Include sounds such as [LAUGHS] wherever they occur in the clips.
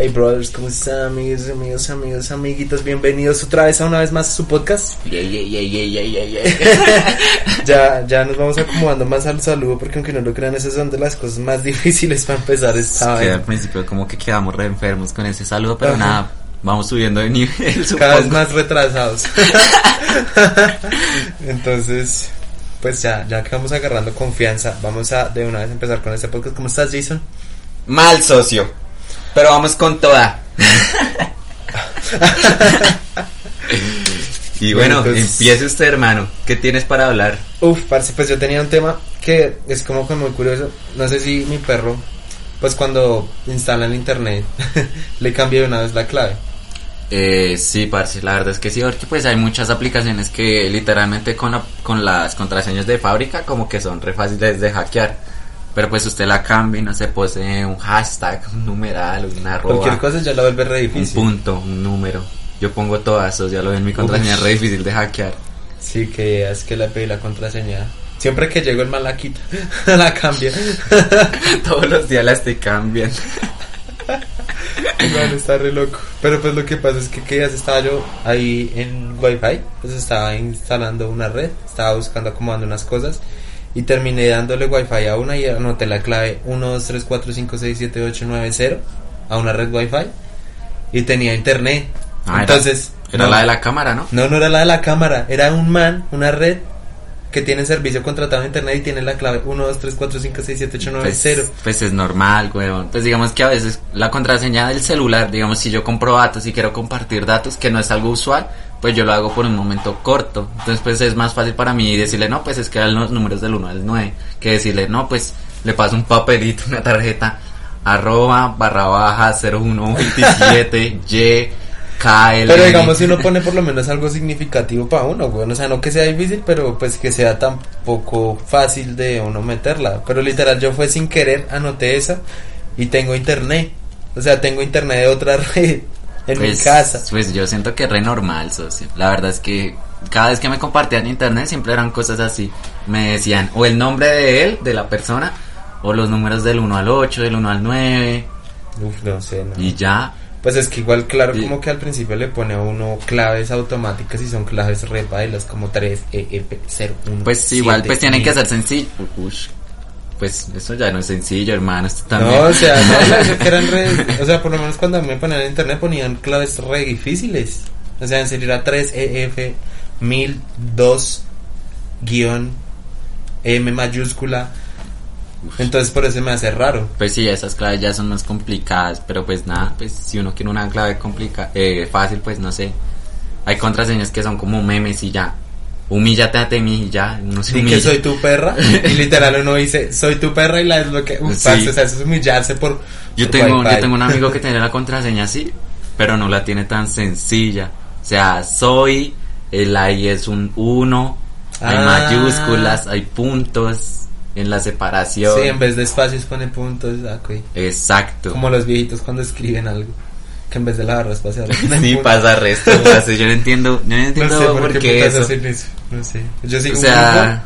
Hey brothers, ¿cómo están amigos, amigos, amigos, amiguitos? Bienvenidos otra vez a una vez más a su podcast. [LAUGHS] Yeah, yeah, yeah, yeah, yeah, yeah, yeah. [LAUGHS] Ya, ya nos vamos acomodando más al saludo porque aunque no lo crean, esas son de las cosas más [LAUGHS] difíciles para empezar esta vaina. al principio como que quedamos re enfermos con ese saludo, pero Ajá. nada, vamos subiendo de nivel, Cada vez más retrasados. Entonces, pues ya, ya que vamos agarrando confianza, vamos a de una vez empezar con este podcast. ¿Cómo estás, Jason? Mal, socio. Pero vamos con toda. [LAUGHS] y Bueno, bueno, pues- empiece usted, hermano. ¿Qué tienes para hablar? Uf, parce, pues yo tenía un tema que es como que muy curioso. No sé si mi perro, pues cuando instala el internet, [LAUGHS] le cambia de una vez la clave. Eh, sí, parce, la verdad es que sí, porque pues hay muchas aplicaciones que literalmente con, la- con las contraseñas de fábrica como que son re fáciles de hackear. Pero pues usted la cambia y no se posee un hashtag, un numeral, una arroba. Cualquier cosa ya la vuelve re Un difícil. punto, un número. Yo pongo todas, eso ya lo ven, mi contraseña es re difícil de hackear. Sí, que es que le pedí la contraseña. Siempre que llego el mal la quita, [LAUGHS] la cambia. [LAUGHS] Todos los días la estoy cambiando. [LAUGHS] Bueno, está re loco. Pero pues lo que pasa es que que ya estaba yo ahí en Wi-Fi, pues estaba instalando una red, estaba buscando acomodando unas cosas y terminé dándole Wi-Fi a una y anoté la clave 12345678890 a una red Wi-Fi y tenía internet. Ah, era- Entonces, Era no, la de la cámara, ¿no? no, no era la de la cámara, era un man, una red que tiene servicio contratado en internet y tiene la clave 12345678890. Pues, pues es normal, weón. Pues digamos que a veces la contraseña del celular, digamos, si yo compro datos y quiero compartir datos, que no es algo usual, pues yo lo hago por un momento corto. Entonces, pues es más fácil para mí decirle, no, pues es que eran los números del 1 al 9, que decirle, no, pues le paso un papelito, una tarjeta, arroba, barra baja, 0127, y, KL. Pero digamos, si uno pone por lo menos algo significativo para uno, güey. O sea, no que sea difícil, pero pues que sea tampoco fácil de uno meterla. Pero literal, yo fue sin querer, anoté esa y tengo internet. O sea, tengo internet de otra [LAUGHS] red en mi Pues, casa. Pues yo siento que es re normal, socio. La verdad es que cada vez que me compartían internet siempre eran cosas así. Me decían o el nombre de él, de la persona, o los números del 1 al 8, del 1 al 9, Uf, no sé, no. y ya. Pues es que igual, claro, Y- como que al principio le pone a uno claves automáticas y son claves re bailas como E, 3 EF 01. Pues igual, pues tienen que ser sencillo. Pues eso ya no es sencillo, hermano. Esto también. No, o sea, no, que eran [LAUGHS] re, o sea, por lo menos cuando me ponían en internet ponían claves re difíciles. O sea, en serio era 3 EF 1002 guion M mayúscula. Entonces por eso me hace raro. Pues sí, esas claves ya son más complicadas, pero pues nada, pues si uno quiere una clave complica eh, fácil, pues no sé. Hay contraseñas que son como memes y ya. Humíllate a mí y ya, uno se Di que humilla. soy tu perra [LAUGHS] y literal uno dice soy tu perra y la es lo que uf, Sí. parce, o sea, eso es humillarse por Yo por tengo, yo tengo un amigo que tiene la contraseña así, pero no la tiene tan sencilla. O sea, soy, el ahí es un 1, hay Ah. mayúsculas, hay puntos en la separación. Sí, en vez de espacios pone puntos, ah. Exacto. Como los viejitos cuando escriben algo, que en vez de la barra espacial [LAUGHS] Sí, pasa resto. [LAUGHS] yo no entiendo, yo no entiendo No sé por, qué, eso. eso. No sé. Yo sigo O sea,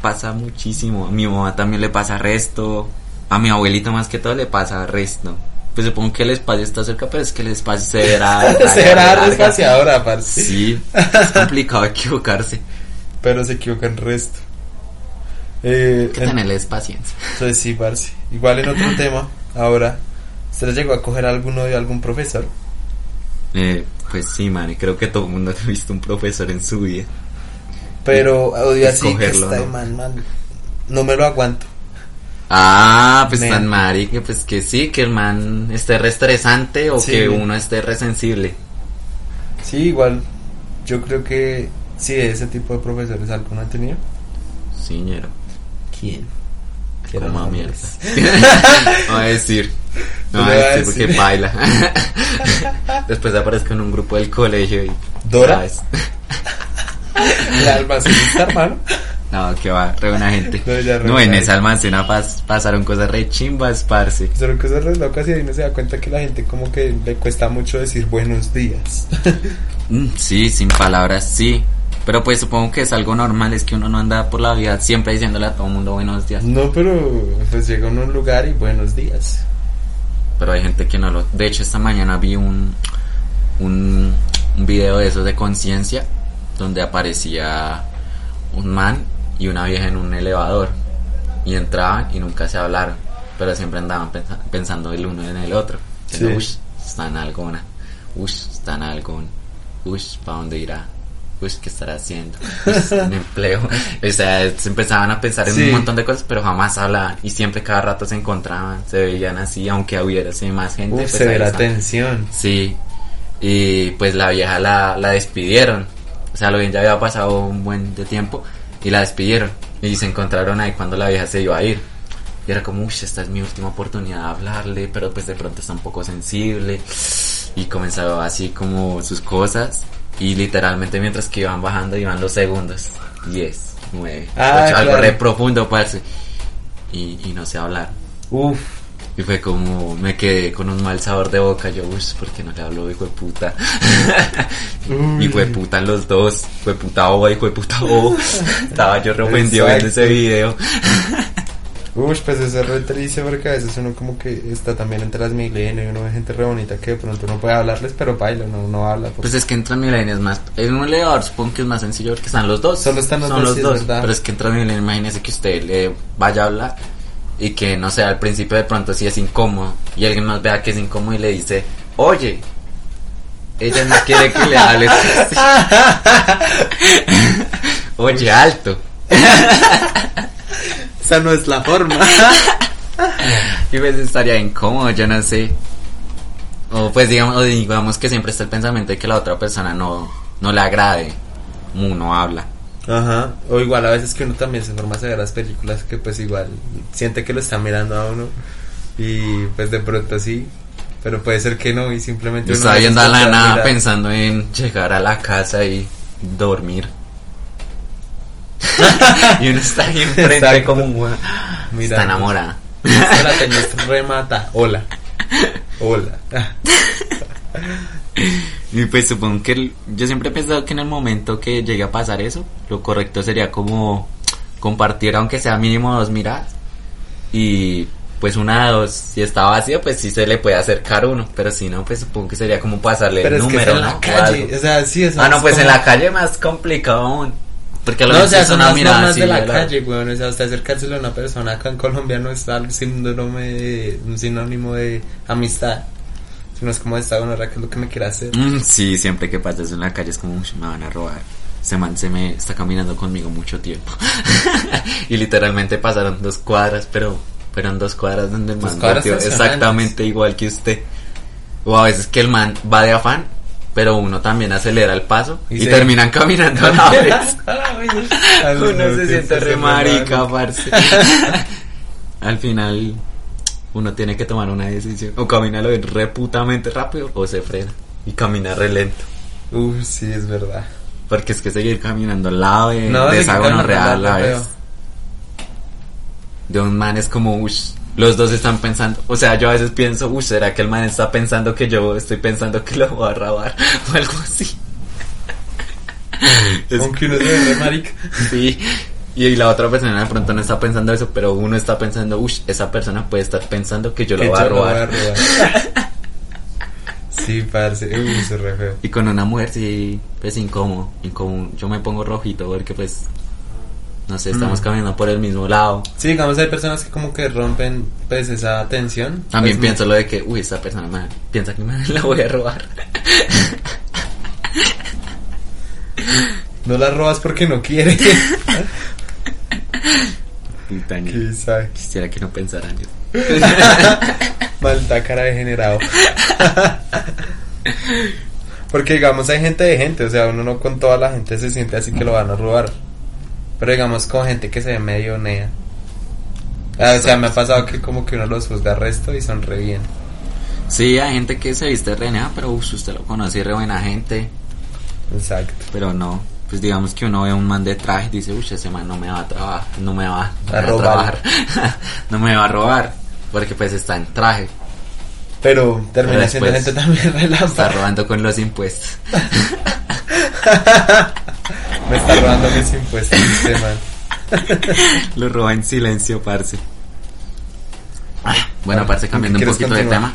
pasa muchísimo. A mi mamá también le pasa resto. A mi abuelito más que todo le pasa resto. Pues supongo que el espacio está cerca, pero es que el espacio se verá. grupo. Será despaciadora, parce. Sí, es [LAUGHS] complicado equivocarse. Pero se equivoca en resto. Eh, Hay que en- tenerles paciencia. entonces sí, parce. Igual en otro tema, ahora, ¿usted les llegó a coger alguno de algún profesor? Eh, pues sí, man, creo que todo el mundo [LAUGHS] ha visto un profesor en su vida. Pero odio así que está ¿no? man, man. No me lo aguanto. Ah, pues tan mari que pues que sí, que el man esté re estresante o Sí, que uno esté re sensible. Sí, igual. Yo creo que sí, de ese tipo de profesores alguno ha tenido. Sí, ñero. ¿Quién? Como mierda. [LAUGHS] A decir. No No voy le a va a decir porque baila. [LAUGHS] Después aparezco en un grupo del colegio y. ¿Dora? ¿sabes? [LAUGHS] El almacenista, hermano. No, que va, re buena gente. No, ya re No, en esa almacena pas- pasaron cosas re chimbas, parce. Son cosas re locas y ahí uno se da cuenta que la gente como que le cuesta mucho decir buenos días. [LAUGHS] Mm, sí, sin palabras, sí. Pero pues supongo que es algo normal, es que uno no anda por la vida siempre diciéndole a todo el mundo buenos días. no, pero pues llega uno a un lugar y buenos días. Pero hay gente que no lo... De hecho, esta mañana vi un, un, un video de esos de conciencia donde aparecía un man y una vieja en un elevador y entraban y nunca se hablaron, pero siempre andaban pensa- pensando el uno en el otro. Sí. Uy, está en alguna. Uy, está en algún. Uy, ¿para dónde irá? Uy, ¿qué estará haciendo? [LAUGHS] Ush, un empleo. O sea, se empezaban a pensar en Sí. un montón de cosas, pero jamás hablaban. Y siempre cada rato se encontraban, se veían así, aunque hubiera así más gente. Uf, pues se ve la tensión. Sí. Y pues la vieja la, la despidieron. O sea, lo bien ya había pasado un buen de tiempo y la despidieron. Y se encontraron ahí cuando la vieja se iba a ir. Y era como, uy, esta es mi última oportunidad de hablarle, pero pues de pronto está un poco sensible. Y comenzaba así como sus cosas. Y literalmente mientras que iban bajando iban los segundos. 10, 9, Ah, 8, algo claro. re profundo, parce. Y, y no sé hablar. Uf, Y fue como, me quedé con un mal sabor de boca. Yo, uy, ¿por qué no le hablo, hijo de puta? [LAUGHS] Y fue puta los dos. Fue puta boba, hijo de puta bobo. Estaba yo re ofendido viendo ese video. [LAUGHS] Uy, pues eso es re triste porque a veces uno como que está también entre las milenios y uno ve gente re bonita que de pronto no puede hablarles, pero baila, no, no habla. porque- Pues es que en Transmilenio es más. En un elevador supongo que es más sencillo porque están los dos. Solo están los Son dos, sí, es verdad. Pero es que en Transmilenio, imagínese que usted le vaya a hablar y que no sé, al principio de pronto sí es incómodo y alguien más vea que es incómodo y le dice, oye. Ella no quiere que le hables. [LAUGHS] [LAUGHS] Oye, alto. [LAUGHS] Esa no es la forma. [LAUGHS] Y pues estaría incómodo, yo no sé. O pues digamos, o digamos que siempre está el pensamiento de que la otra persona no, no le agrade. Uno habla. Ajá. O igual a veces que uno también se forma a ver las películas que pues igual siente que lo están mirando a uno y pues de pronto sí, pero puede ser que no y simplemente Yo uno yendo a la nada mirar. pensando en llegar a la casa y dormir. [LAUGHS] y uno está ahí enfrente Exacto. como un. Mira, Está enamorada. La tenés remata. Hola. Hola. [LAUGHS] Y pues supongo que el- yo siempre he pensado que en el momento que llegue a pasar eso, lo correcto sería como compartir aunque sea mínimo dos miradas. Y pues una de dos, si está vacía, pues sí se le puede acercar uno, pero si no, pues supongo que sería como pasarle Pero el es que número, es en ¿no? la O calle, o sea, sí, eso Ah, no, es pues en la calle más complicado aún. Porque a lo No, o mejor sea, son las normas así de la la- calle, weón. O sea, usted acercárselo a una persona acá en Colombia no es algo síndrome de, un sinónimo de amistad. Sino es como esta gonorrea que es lo que me quiere hacer. Mm, sí, siempre que pasas en la calle es como, "Ush, me van a robar. Ese man se me está caminando conmigo mucho tiempo. [LAUGHS] y literalmente pasaron dos cuadras, pero fueron dos cuadras donde el man cuadras exactamente igual que usted. O a veces que el man va de afán, pero uno también acelera el paso y, Y se- terminan caminando a la [LAUGHS] vez. Uno se siente re marica, parce. [LAUGHS] Al final, uno tiene que tomar una decisión. O camina lo reputamente rápido o se frena y camina re lento. Uf, sí, es verdad. Porque es que seguir caminando al lado de, No, de esa gonorrea la vez. De un man es como, ush, los dos están pensando. O sea, yo a veces pienso, ush, ¿será que el man está pensando que yo estoy pensando que lo voy a robar? [LAUGHS] O algo así. [LAUGHS] Es- Aunque uno se marica. sí. Y la otra persona de pronto no está pensando eso, pero uno está pensando, ush, esa persona puede estar pensando que yo lo voy a lo voy a robar. robar. [LAUGHS] sí, parce. Uy, eso es re feo. Y con una mujer sí, pues incómodo, incómodo. Yo me pongo rojito porque pues, no sé, estamos Mm. caminando por el mismo lado. Sí, digamos, hay personas que como que rompen pues esa tensión. También Pues, pienso lo de que, uy, esta persona me- piensa que me [LAUGHS] la voy a robar. No la robas porque no quiere. Quisiera que no pensaran eso. [LAUGHS] Malta cara degenerado. Porque digamos hay gente de gente, o sea, uno no con toda la gente se siente así que lo van a robar. Pero digamos con gente que se ve medio nea. Ah, o sea, me ha pasado que como que uno los juzga resto y son re bien. Sí, hay gente que se viste re nea, pero uy, usted lo conoce y re buena gente. Exacto. Pero no, pues digamos que uno ve a un man de traje y dice, uy, ese man no me va a trabajar, no me va, A robar. [LAUGHS] no me va a robar, porque pues está en traje, Pero termina Pero siendo gente también [LAUGHS] está relámpago. robando con los impuestos. [LAUGHS] Me está robando mis impuestos este man. [LAUGHS] Lo roba en silencio, parce. Bueno, Vale, aparte cambiando ¿con un poquito de tema,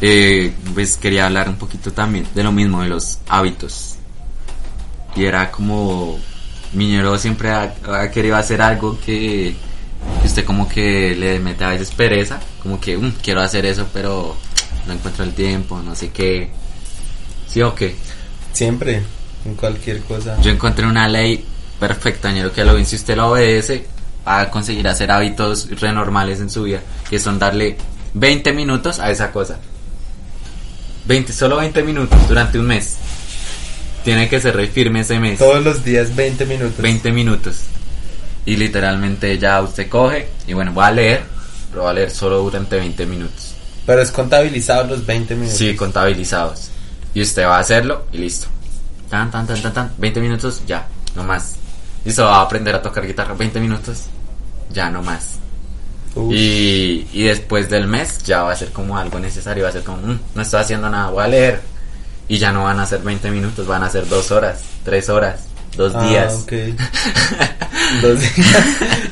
eh, pues quería hablar un poquito también de lo mismo, de los hábitos. Y era como, Miñero siempre ha, ha querido hacer algo que, que usted como que le mete a veces pereza, como que "Mm, quiero hacer eso, pero no encuentro el tiempo, no sé qué. ¿Sí o qué? Siempre, en cualquier cosa. Yo encontré una ley perfecta, ñero, que lo bien si usted lo obedece, va a conseguir hacer hábitos renormales en su vida, que son darle 20 minutos a esa cosa. 20, solo 20 minutos durante un mes. Tiene que ser re firme ese mes. Todos los días 20 minutos. 20 minutos. Y literalmente ya usted coge y bueno, voy a leer, pero voy a leer solo durante 20 minutos. Pero es contabilizado los 20 minutos. Sí, contabilizados. Y usted va a hacerlo y listo. Tan, tan, tan, tan, tan. 20 minutos, ya, no más. Listo, va a aprender a tocar guitarra. 20 minutos, ya, no más. Y, y después del mes ya va a ser como algo necesario. Va a ser como, "Mm, no estoy haciendo nada, voy a leer. Y ya no van a ser 20 minutos, van a ser 2 horas, 3 horas, 2 Ah, días. ok. [LAUGHS] dos, días,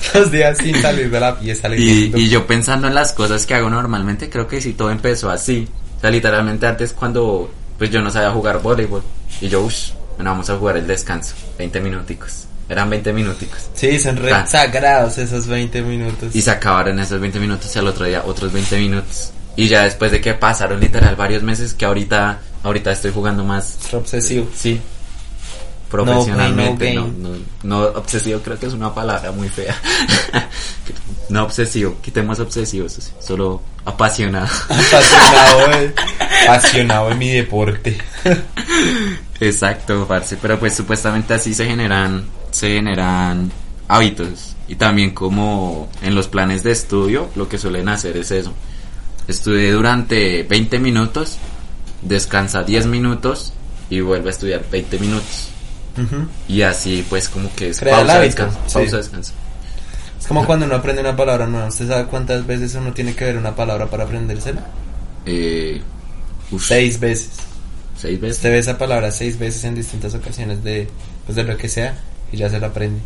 [LAUGHS] dos días sin salir de la pieza Y, y yo pensando en las cosas que hago normalmente, creo que sí todo empezó así. O sea, literalmente antes cuando pues yo no sabía jugar voleibol. Y yo, uff, bueno, vamos a jugar el descanso. 20 minuticos. Eran 20 minuticos. Sí, son re sagrados esos 20 minutos. Y se acabaron esos 20 minutos y al otro día otros 20 minutos. Y ya después de que pasaron literal varios meses que ahorita, ahorita estoy jugando más, Es obsesivo. sí, profesionalmente. pain, No, no no, obsesivo creo que es una palabra muy fea. [LAUGHS] no obsesivo, quitemos obsesivos, solo apasionado. Apasionado, de- [LAUGHS] apasionado en mi deporte. Exacto, parce, pero pues supuestamente así se generan, se generan hábitos y también como en los planes de estudio lo que suelen hacer es eso. Estudie durante 20 minutos, descansa 10 minutos y vuelve a estudiar 20 minutos. Ujú. Y así pues como que es pausa, descanso, sí. pausa, descanso. Es como cuando uno aprende una palabra nueva. ¿Usted sabe cuántas veces uno tiene que ver una palabra para aprendérsela? Eh, Seis veces. seis veces. Usted ve esa palabra seis veces en distintas ocasiones de, pues de lo que sea y ya se la aprende.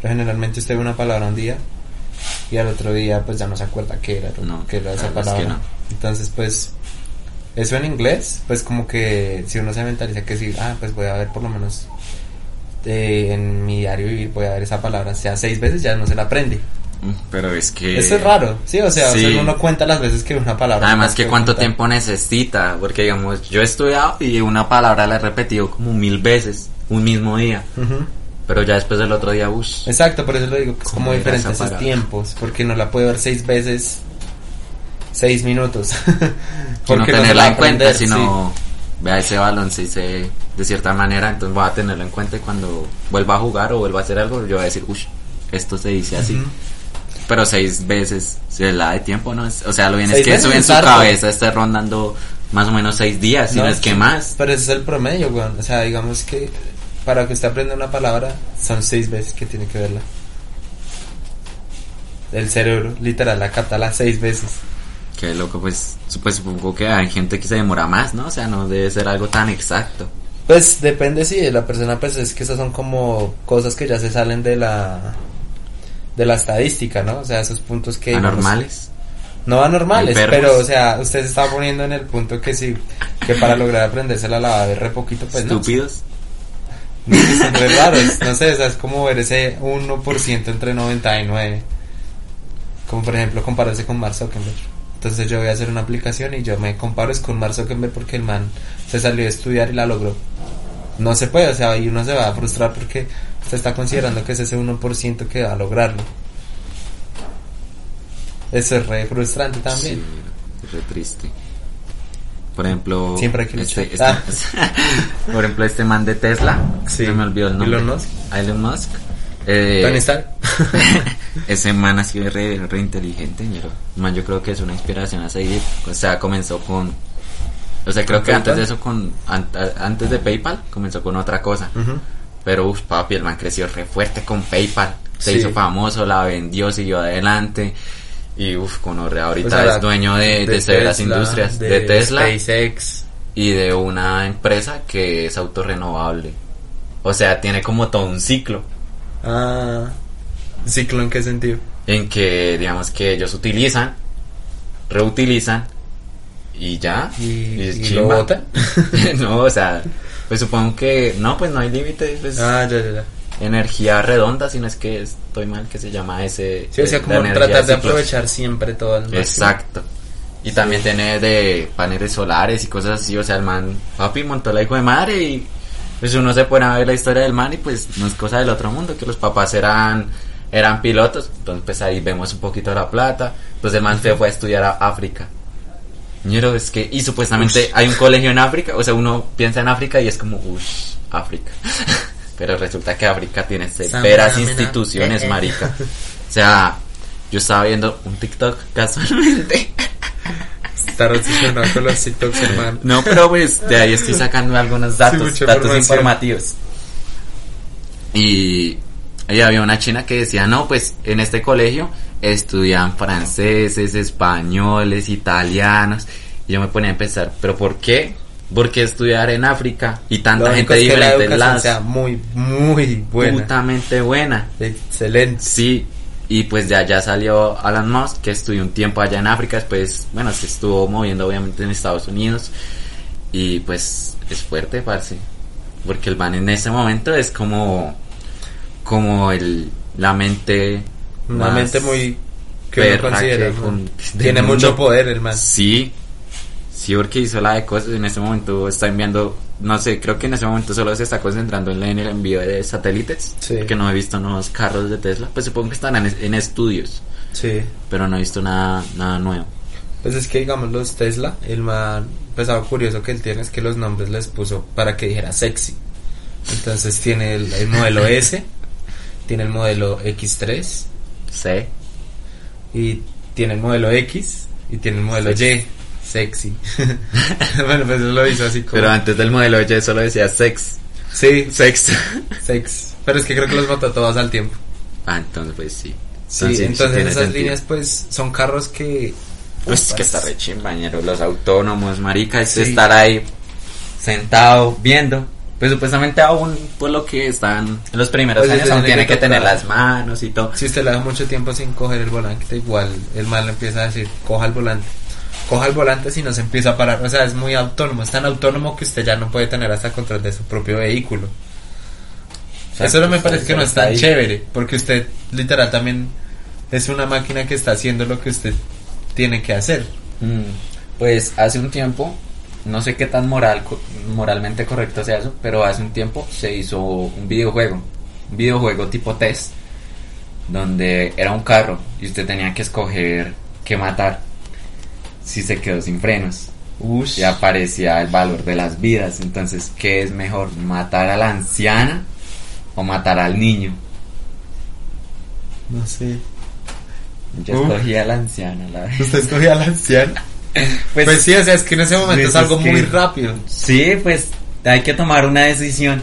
Pero generalmente usted ve una palabra un día y al otro día pues ya no se acuerda qué era, No, qué era esa la verdad es palabra. que no. Entonces pues eso en inglés pues como que si uno se mentaliza que sí, ah pues voy a ver por lo menos eh, en mi diario vivir voy a ver esa palabra, sea seis veces ya no se la aprende. Mm, Pero es que... Eso es raro, sí, o sea, o sea, Sí. uno cuenta las veces que una palabra. Además no que cuánto tiempo necesita, porque digamos, yo he estudiado y una palabra la he repetido como mil veces, un mismo día, pero ya después del otro día, uff, Exacto, por eso lo digo, que es ¿Cómo como diferentes esos tiempos, porque no la puede ver seis veces, seis minutos. [LAUGHS] que no Porque se tenerla en cuenta, sino vea ese balón se dice de cierta manera, entonces voy a tenerlo en cuenta y cuando vuelva a jugar o vuelva a hacer algo, yo voy a decir, uff, esto se dice sí. así. Pero seis veces, se la de tiempo, ¿no? O sea, lo bien es que eso en su cabeza esté rondando más o menos seis días, si no, es que más. Pero ese es el promedio, weón. O sea, digamos que para que usted aprenda una palabra, son seis veces que tiene que verla. El cerebro, literal, la capta las seis veces. Qué loco, pues, pues supongo que hay gente que se demora más, ¿no? O sea, no debe ser algo tan exacto. Pues depende si de la persona, pues es que esas son como cosas que ya se salen de la de la estadística, ¿no? O sea, esos puntos que digamos, Anormales. No anormales, pero o sea, usted se está poniendo en el punto que sí, que para lograr aprendérsela la va a ver re poquito, pues no. Estúpidos. Son re raros, no sé, o sea, es como ver ese 1% entre 99. Como por ejemplo compararse con Mark Zuckerberg. Entonces yo voy a hacer una aplicación y yo me comparo es con Mark Zuckerberg porque el man se salió a estudiar y la logró. No se puede, o sea, ahí uno se va a frustrar porque usted está considerando que es ese 1% que va a lograrlo. Eso es re frustrante también. Sí, re triste. Por ejemplo, Siempre hay que este, este- [LAUGHS] por ejemplo, este man de Tesla, Sí. se me olvidó el nombre. Elon Musk. Elon Musk. Eh, Tony Stark. [LAUGHS] ese man ha sido re, re inteligente, ñero. Man, yo creo que es una inspiración a seguir. O sea, comenzó con. O sea, creo ¿Con que antes PayPal? de eso, con an- antes de PayPal, comenzó con otra cosa. Ujú. Pero, uff, papi, el man creció re fuerte con PayPal. Se Sí. hizo famoso, la vendió, siguió adelante. Y, uff, con ahorita O sea, es dueño de, de, severas Tesla, industrias. De, Tesla SpaceX. y de una empresa que es autorrenovable. O sea, tiene como todo un ciclo. Ah, ciclo en qué sentido? En que, digamos, que ellos utilizan reutilizan y ya. Y, y lo botan. [LAUGHS] no, o sea, pues supongo que no, pues no hay límite, pues ah, ya, ya, ya. energía redonda, si no es que estoy mal que se llama ese. Sí, o sea, eh, como la energía tratar de aprovechar siempre todo máximo. Exacto. Y también tiene de paneles solares y cosas así, o sea, el man, papi, montó la hijo de madre y pues uno se pone a ver la historia del man y pues no es cosa del otro mundo, que los papás eran eran pilotos, entonces pues ahí vemos un poquito la plata, pues el man se fue a estudiar a África. Es que, y supuestamente hay un colegio en África, o sea, uno piensa en África y es como, uff, África. [LAUGHS] Pero resulta que África tiene severas instituciones, eh, eh. marica. [LAUGHS] O sea, yo estaba viendo un TikTok casualmente. Está obsesionado con los TikToks, hermano. No, pero pues de ahí estoy sacando algunos datos, mucha datos informativos. Y ahí había una china que decía, no, pues en este colegio estudian franceses, españoles, italianos. Y yo me ponía a pensar, ¿pero por qué? ¿Por qué estudiar en África y tanta Lo gente es que la diferente educación las sea muy, muy buena. putamente buena? Excelente. Sí, y pues ya, ya salió Alan Musk, que estudió un tiempo allá en África, después, bueno, se estuvo moviendo obviamente en Estados Unidos, y pues es fuerte, parce, porque el man en ese momento es como, como el, la mente... Una mente muy... que uno considera. que Tiene mucho poder, hermano. Sí, sí, porque hizo la de cosas. En ese momento está enviando, no sé, creo que en ese momento solo se está concentrando en, la- en el envío de satélites. Sí. Que no he visto nuevos carros de Tesla. Pues supongo que están en, en estudios, Sí. pero no he visto nada, nada nuevo. Pues es que digamos los Tesla, el man, pues algo curioso que él tiene es que los nombres les puso para que dijera sexy. Entonces tiene el, el modelo S, tiene el modelo X3 Sé. y tiene el modelo X y tiene el modelo Y, sexy. [LAUGHS] bueno, pues él lo hizo así como... Pero antes del modelo Y solo decía sex. sí, Sex. sex. Pero es que creo que los mató todos al tiempo. ah, entonces pues sí. Sí, sí entonces esas sentido. líneas pues son carros que... Pues que está re chimbañero, los autónomos, marica, es Sí. estar ahí sentado viendo. Pues supuestamente aún, por lo que están en los primeros Pues, años, aún tiene que que tener las manos y todo. Si usted le da mucho tiempo sin coger el volante, igual el mal empieza a decir, coja el volante. Coja el volante si no se empieza a parar. O sea, es muy autónomo. Es tan autónomo que usted ya no puede tener hasta control de su propio vehículo. Eso no me parece que no es tan ahí. chévere. Porque usted literal también es una máquina que está haciendo lo que usted tiene que hacer. Mm, Pues hace un tiempo, no sé qué tan moral, moralmente correcto sea eso, pero hace un tiempo se hizo un videojuego, un videojuego tipo test, donde era un carro y usted tenía que escoger qué matar si se quedó sin frenos. Ush. Y aparecía el valor de las vidas. Entonces, ¿qué es mejor? ¿Matar a la anciana o matar al niño? No sé. Yo escogí a la anciana, la verdad. ¿Usted escogió a la anciana? [LAUGHS] [LAUGHS] Pues, sí, o sea, es que en ese momento pues es algo es que- muy rápido. Sí, pues hay que tomar una decisión.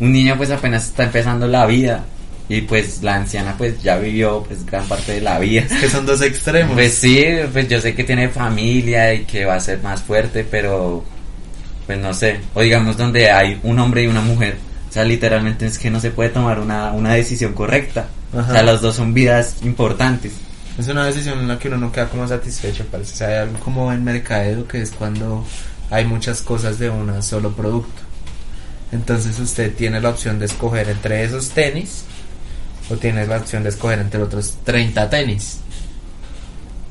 Un niño pues apenas está empezando la vida y pues la anciana pues ya vivió pues gran parte de la vida. Que son dos extremos. Pues sí, pues yo sé que tiene familia y que va a ser más fuerte, pero pues no sé. O digamos donde hay un hombre y una mujer. O sea, literalmente es que no se puede tomar una, una decisión correcta. Ajá. O sea, los dos son vidas importantes. Es una decisión en la que uno no queda como satisfecho, parece. O sea, hay algo como en mercadeo que es cuando hay muchas cosas de un solo producto. Entonces usted tiene la opción de escoger entre esos tenis o tiene la opción de escoger entre otros 30 tenis.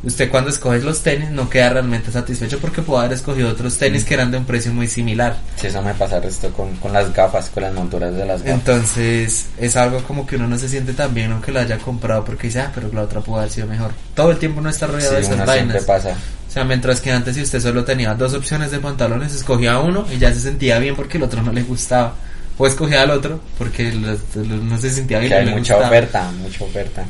Usted cuando escoge los tenis no queda realmente satisfecho porque puede haber escogido otros tenis que eran de un precio muy similar. Si eso me pasa esto con, con las gafas, con las monturas de las gafas. Entonces es algo como que uno no se siente tan bien aunque lo haya comprado porque dice, ah, pero la otra pudo haber sido mejor. Todo el tiempo uno está rodeado de Sí, esas uno vainas. pasa. O sea, mientras que antes si usted solo tenía dos opciones de pantalones, escogía uno y ya se sentía bien porque el otro no le gustaba. O escogía al otro porque los- los- no se sentía bien. Que hay mucha gustaba. oferta, mucha oferta.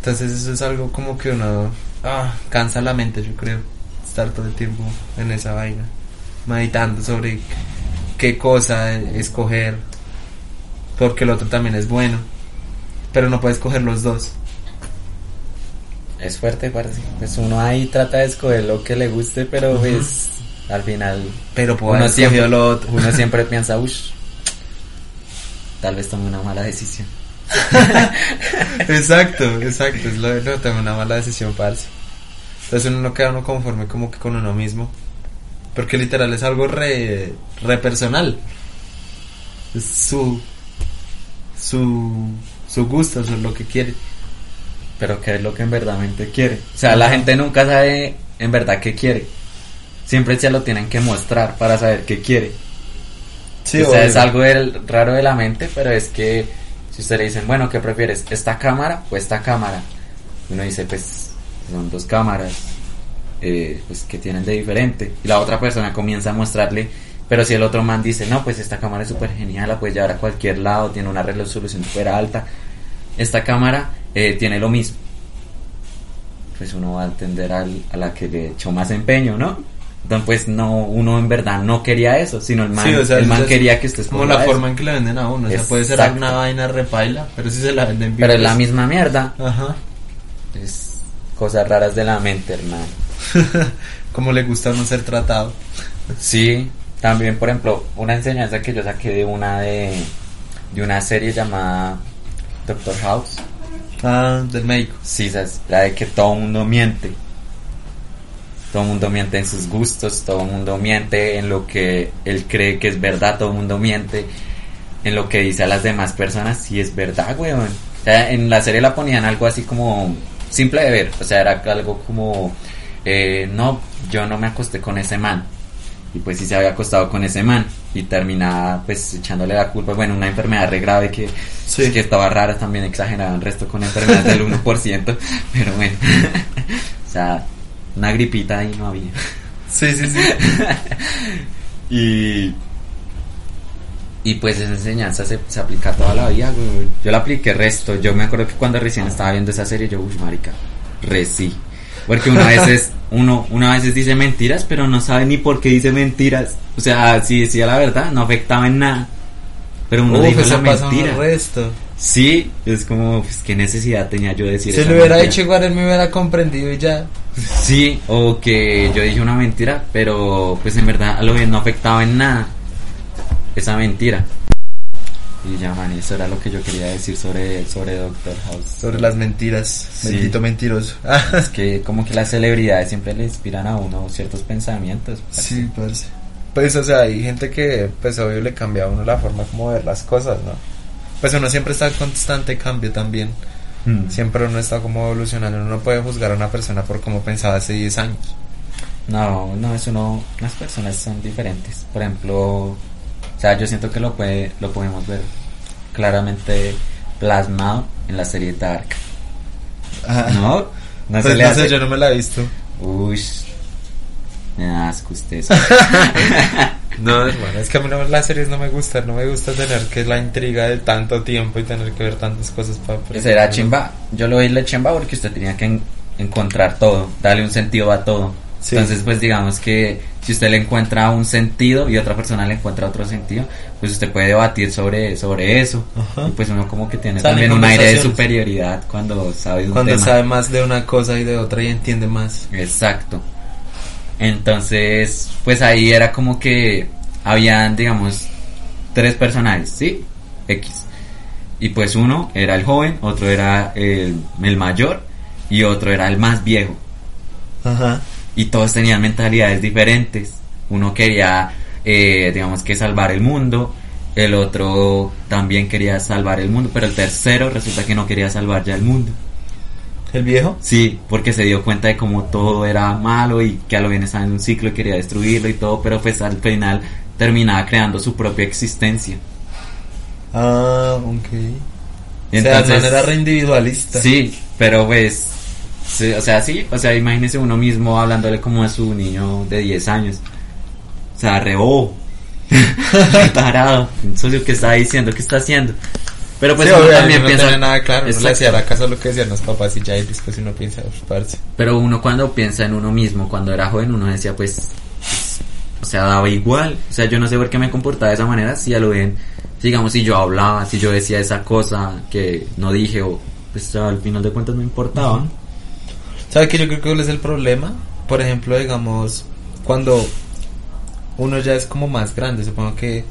Entonces eso es algo como que uno ah, cansa la mente, yo creo. Estar todo el tiempo en esa vaina. Meditando sobre qué cosa escoger. Porque el otro también es bueno. Pero no puedes escoger los dos. Es fuerte, parce. Pues uno ahí trata de escoger lo que le guste, pero pues al final Pero uno siempre, lo otro. uno [LAUGHS] siempre piensa, uff, tal vez tome una mala decisión. [LAUGHS] exacto, exacto. Es lo de no, tomé una mala decisión, parce. Entonces uno no queda uno conforme como que con uno mismo. Porque literal es algo re, re personal. Es su, su, su gusto, eso es lo que quiere. Pero qué es lo que en verdad quiere. O sea, la gente nunca sabe en verdad qué quiere. Siempre se lo tienen que mostrar para saber qué quiere. Sí, o sea, obvio. es algo del- raro de la mente, pero es que si usted le dicen, bueno, ¿qué prefieres? ¿Esta cámara o esta cámara? Uno dice, pues son dos cámaras eh, pues que tienen de diferente. Y la otra persona comienza a mostrarle, pero si el otro man dice, no, pues esta cámara es súper genial, la puedes llevar a cualquier lado, tiene una resolución súper alta. Esta cámara eh, tiene lo mismo. Pues uno va a atender al- a la que le echó más empeño, ¿no? Entonces, pues no, uno en verdad no quería eso, sino el man, Sí, o sea, el man es quería que usted como la forma en que le venden a uno. O sea, puede ser una vaina repaila, pero si se la venden bien. Pero es la pues- misma mierda. Ajá. Es cosas raras de la mente, hermano. [LAUGHS] como le gusta a uno ser tratado. Sí, también, por ejemplo, una enseñanza que yo saqué de una de, de una serie llamada Doctor House. Ah, del médico. Sí, ¿sabes? la de que todo mundo miente. Todo el mundo miente en sus gustos, todo el mundo miente en lo que él cree que es verdad, todo el mundo miente en lo que dice a las demás personas si es verdad, weón. O sea, en la serie la ponían algo así como simple de ver, o sea, era algo como, eh, no, yo no me acosté con ese man. Y pues sí se había acostado con ese man y terminaba pues echándole la culpa, bueno, una enfermedad re grave que, Sí. que estaba rara, también exageraban resto con enfermedades del 1%, [LAUGHS] pero bueno, [LAUGHS] o sea, una gripita ahí no había. Sí, sí, sí. [LAUGHS] Y. Y pues esa enseñanza se, se aplica toda la vida, güey. Yo la apliqué resto. Yo me acuerdo que cuando recién estaba viendo esa serie, yo, uy, marica, re sí. Porque uno a veces, uno, uno a veces dice mentiras, pero no sabe ni por qué dice mentiras. O sea, si decía la verdad, no afectaba en nada. Pero uno Uf, dijo la mentira. resto. Sí, es como, pues, ¿qué necesidad tenía yo de decir Si lo hubiera mentira? hecho igual, él me hubiera comprendido y ya. Sí, o que yo dije una mentira, pero pues en verdad a lo bien no afectaba en nada esa mentira. Y ya, man, eso era lo que yo quería decir sobre, sobre Doctor House. Sobre las mentiras. Sí. Bendito mentiroso. [LAUGHS] Es que como que las celebridades siempre le inspiran a uno ciertos pensamientos. sí, parce. Pues, o sea, hay gente que, pues, obvio, le cambia a uno la forma como ver las cosas, ¿no? Pues uno siempre está en constante cambio también. Mm. Siempre uno está como evolucionando. Uno no puede juzgar a una persona por cómo pensaba hace 10 años. No, no, eso no, las personas son diferentes. Por ejemplo, sea, yo siento que lo puede, lo podemos ver claramente plasmado en la serie Dark. No, [LAUGHS] no pues, se le no hace. sé, yo no me la he visto. Uy, me da asco usted. [LAUGHS] [LAUGHS] No, hermano, es que a mí no, las series no me gustan. No me gusta tener que la intriga de tanto tiempo y tener que ver tantas cosas para... Ese era chimba. Yo lo vi la chimba porque usted tenía que en- encontrar todo, darle un sentido a todo. Sí. Entonces, pues digamos que si usted le encuentra un sentido y otra persona le encuentra otro sentido, pues usted puede debatir sobre, sobre eso. Ajá. Y pues uno como que tiene Salen también un aire de superioridad cuando sabe de un Cuando tema. sabe más de una cosa y de otra y entiende más. Exacto. Entonces, pues ahí era como que habían, digamos, tres personajes, ¿sí? X. Y pues uno era el joven, otro era el, el mayor y otro era el más viejo. Ajá. Y todos tenían mentalidades diferentes. Uno quería, eh, digamos que salvar el mundo, el otro también quería salvar el mundo, pero el tercero resulta que no quería salvar ya el mundo. ¿El viejo? Sí, porque se dio cuenta de cómo todo era malo y que a lo bien estaba en un ciclo y quería destruirlo y todo, pero pues al final terminaba creando su propia existencia. Ah, ok. Entonces, o sea, de manera re individualista. sí, pero pues, sí, o sea, sí, o sea, imagínese uno mismo hablándole como a su niño de 10 años. O sea, re bobo. [LAUGHS] Re tarado. Eso es lo que está diciendo, ¿qué está haciendo? Pero pues Sí, uno obvio, también no piensa... tiene nada claro. No le hacía la caso a lo que decían los papás y ya y después uno piensa, "Uf, parce. Pero uno cuando piensa en uno mismo, cuando era joven, uno decía, pues, pues, o sea, daba igual. O sea, yo no sé por qué me comportaba de esa manera, si ya lo ven, digamos, si yo hablaba, si yo decía esa cosa que no dije, o pues al final de cuentas no importaba. Ujú. ¿Sabe que yo creo que cuál es el problema? Por ejemplo, digamos, cuando uno ya es como más grande, supongo que,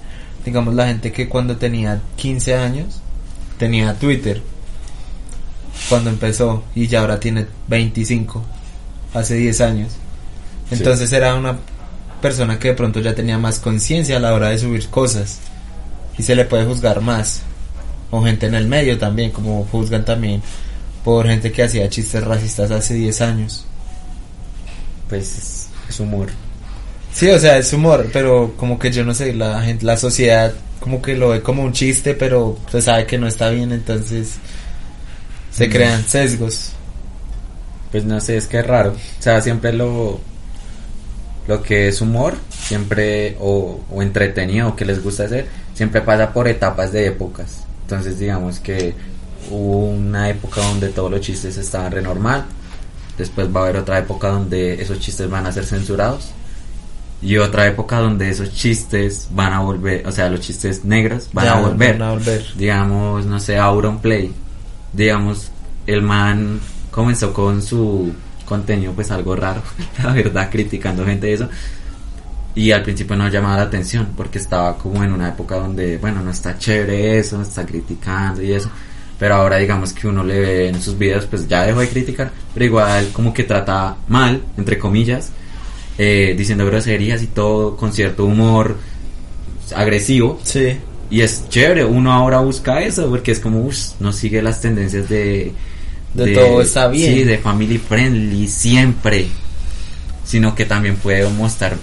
digamos, la gente que cuando tenía 15 años tenía Twitter, cuando empezó, y ya ahora tiene 25. hace 10 años. Entonces era una persona que de pronto ya tenía más conciencia a la hora de subir cosas y se le puede juzgar más. O gente en el medio también, como juzgan también por gente que hacía chistes racistas hace 10 años. Pues es, humor. Sí, o sea, es humor, pero como que yo no sé, la gente, la sociedad como que lo ve como un chiste, pero se sabe que no está bien, entonces se Mm. crean sesgos. Pues no sé, es que es raro. O sea, siempre lo, lo que es humor, siempre, o, o entretenido, o que les gusta hacer, siempre pasa por etapas de épocas. Entonces, digamos que hubo una época donde todos los chistes estaban re normal. Después va a haber otra época donde esos chistes van a ser censurados. Y otra época donde esos chistes van a volver, o sea, los chistes negros van Ya, a volver Van a volver. digamos, no sé, Auron Play, digamos, el man comenzó con su contenido pues algo raro, [LAUGHS] la verdad, criticando gente de eso. Y al principio no llamaba la atención porque estaba como en una época donde, bueno, no está chévere eso, está criticando y eso. Pero ahora digamos que uno le ve en sus videos, pues ya dejó de criticar, pero igual como que trata mal, entre comillas, eh, diciendo groserías y todo, con cierto humor agresivo. Sí. Y es chévere, uno ahora busca eso porque es como, uff, no sigue las tendencias de... De todo está bien. Sí, de family friendly, siempre. Sino que también puede mostrar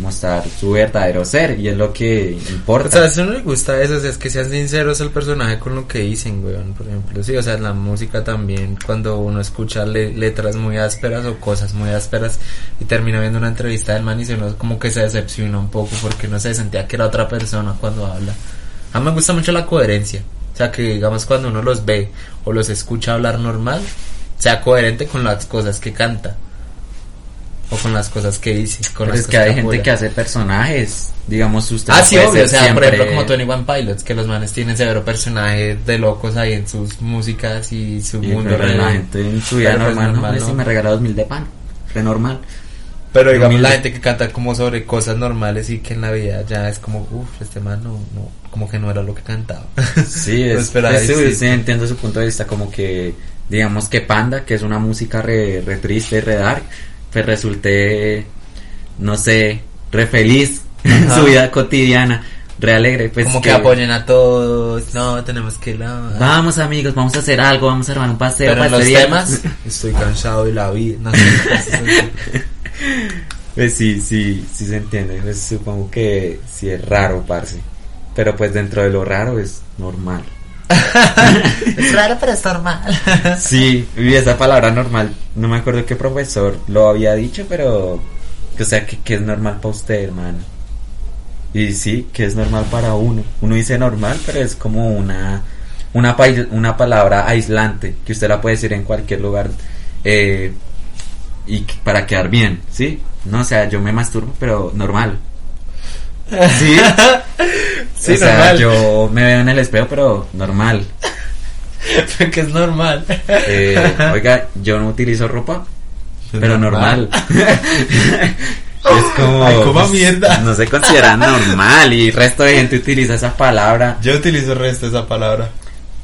mostrar su verdadero ser y es lo que importa. O sea, eso no le gusta eso, es que sean sinceros el personaje con lo que dicen, weón, por ejemplo. Sí, o sea, la música también, cuando uno escucha le- letras muy ásperas o cosas muy ásperas y termina viendo una entrevista del man y se uno como que se decepciona un poco porque no se sentía que era otra persona cuando habla. A mí me gusta mucho la coherencia. O sea, que digamos cuando uno los ve o los escucha hablar normal, sea coherente con las cosas que canta. O con las cosas que dice. Con Pero las es que hay gente que hace personajes, digamos, usted Ah, no sí, puede obvio. O sea, por siempre- ejemplo, como Tony One Pilots, que los manes tienen severo personaje de locos ahí en sus músicas y su Y mundo. pero re- la gente en su vida pues normal, normal, no, ¿no? si me regala dos mil de pan, re normal. Pero digamos, humilde. la gente que canta como sobre cosas normales y que en la vida ya es como, uff, este man no, no, como que no era lo que cantaba. [LAUGHS] Sí, No [LAUGHS] es, esperaba es- sí, sí, entiendo su punto de vista, como que, digamos que Panda, que es una música re, re triste, re dark, pues resulte, no sé, re feliz en su vida cotidiana, re alegre, pues como que, apoyen a todos. No, tenemos que la. Vamos amigos, vamos a hacer algo, vamos a armar un paseo Pero para los este día". temas, [LAUGHS] estoy cansado de la vida. No. Pues sí, sí, sí se entiende. Pues supongo que sí es raro, parce. Pero pues dentro de lo raro es normal. Es raro, pero es normal. [LAUGHS] Sí, y esa palabra normal, no me acuerdo qué profesor lo había dicho, pero, o sea, que, que es normal para usted, hermano. Y sí, que es normal para uno. Uno dice normal, pero es como una, una, pai- una palabra aislante, que usted la puede decir en cualquier lugar, eh, y para quedar bien, ¿sí? No, o sea, yo me masturbo, pero normal. [LAUGHS] Sí, Sí, o sea, normal. yo me veo en el espejo, pero normal. [LAUGHS] que es normal. Eh, oiga, yo no utilizo ropa, pero normal. [LAUGHS] es como. Ay, pues, mierda. No se considera normal y el resto de gente utiliza esa palabra. Yo utilizo el resto de esa palabra.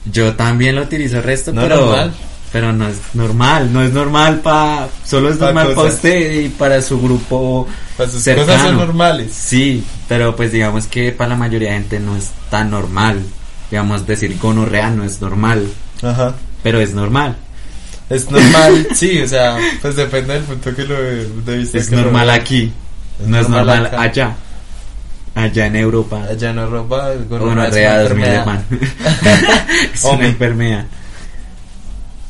Yo también lo utilizo el resto, No pero. normal. Pero no es normal, no es normal para. Solo es Pa' normal para usted y para su grupo. Pues sus cercano. cosas son normales. Sí, pero pues digamos que para la mayoría de gente no es tan normal. Digamos, decir gonorrea no es normal, Ajá. pero es normal. Es normal, [LAUGHS] sí, o sea, pues depende del punto que lo de vista. Es que normal aquí, Es no es normal acá. allá. Allá en Europa. Allá no ropa, Gonorrea 2000 de pan. es una enfermedad. [LAUGHS] [LAUGHS]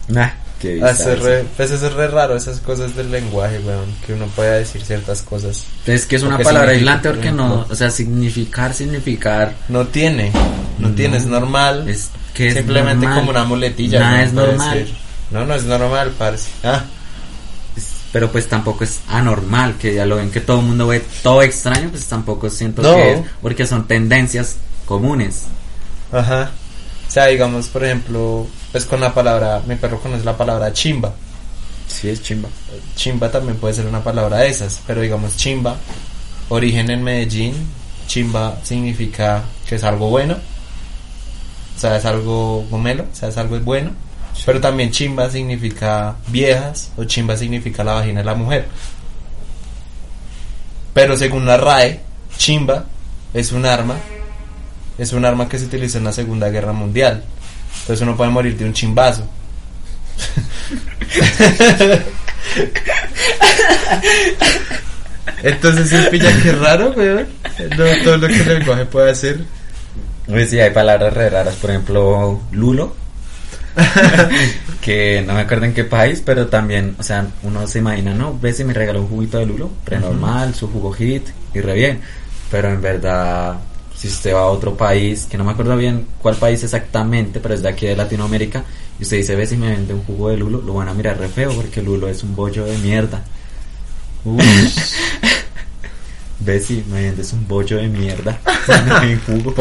Nah, qué Hace bizarro. re, pues es re raro, esas cosas del lenguaje, weón, que uno pueda decir ciertas cosas. Es que es una palabra aislante por porque no, o sea, significar, significar. No tiene, no, No. tiene, es normal. Es que es Simplemente normal. como una muletilla. Nada ¿no? es normal. ser. No, no es normal, parce. Ah, Es- Pero pues tampoco es anormal, que ya lo ven que todo el mundo ve todo extraño, pues tampoco siento No. que es, porque son tendencias comunes. ajá. O sea, digamos, por ejemplo, pues con la palabra, mi perro conoce la palabra chimba. Sí, es chimba. Chimba también puede ser una palabra de esas, pero digamos chimba, origen en Medellín, chimba significa que es algo bueno, o sea, es algo gomelo, o sea, es algo bueno, Pero también chimba significa viejas o chimba significa la vagina de la mujer. Pero según la RAE, chimba es un arma, es un arma que se utilizó en la Segunda Guerra Mundial. Entonces uno puede morir de un chimbazo. Entonces es pilla que raro, weón. No, todo lo que el lenguaje puede hacer. Pues sí, hay palabras re raras, por ejemplo, lulo. que no me acuerdo en qué país, pero también, o sea, uno se imagina, no, ves si me regaló un juguito de lulo, prenormal, su jugo hit y re bien. Pero en verdad, si usted va a otro país, que no me acuerdo bien cuál país exactamente, pero es de aquí de Latinoamérica, y usted dice, ve si me vende un jugo de lulo, lo van a mirar re feo porque lulo es un bollo de mierda. [LAUGHS] Ve si me vendes un bollo de mierda. [LAUGHS] mi jugo.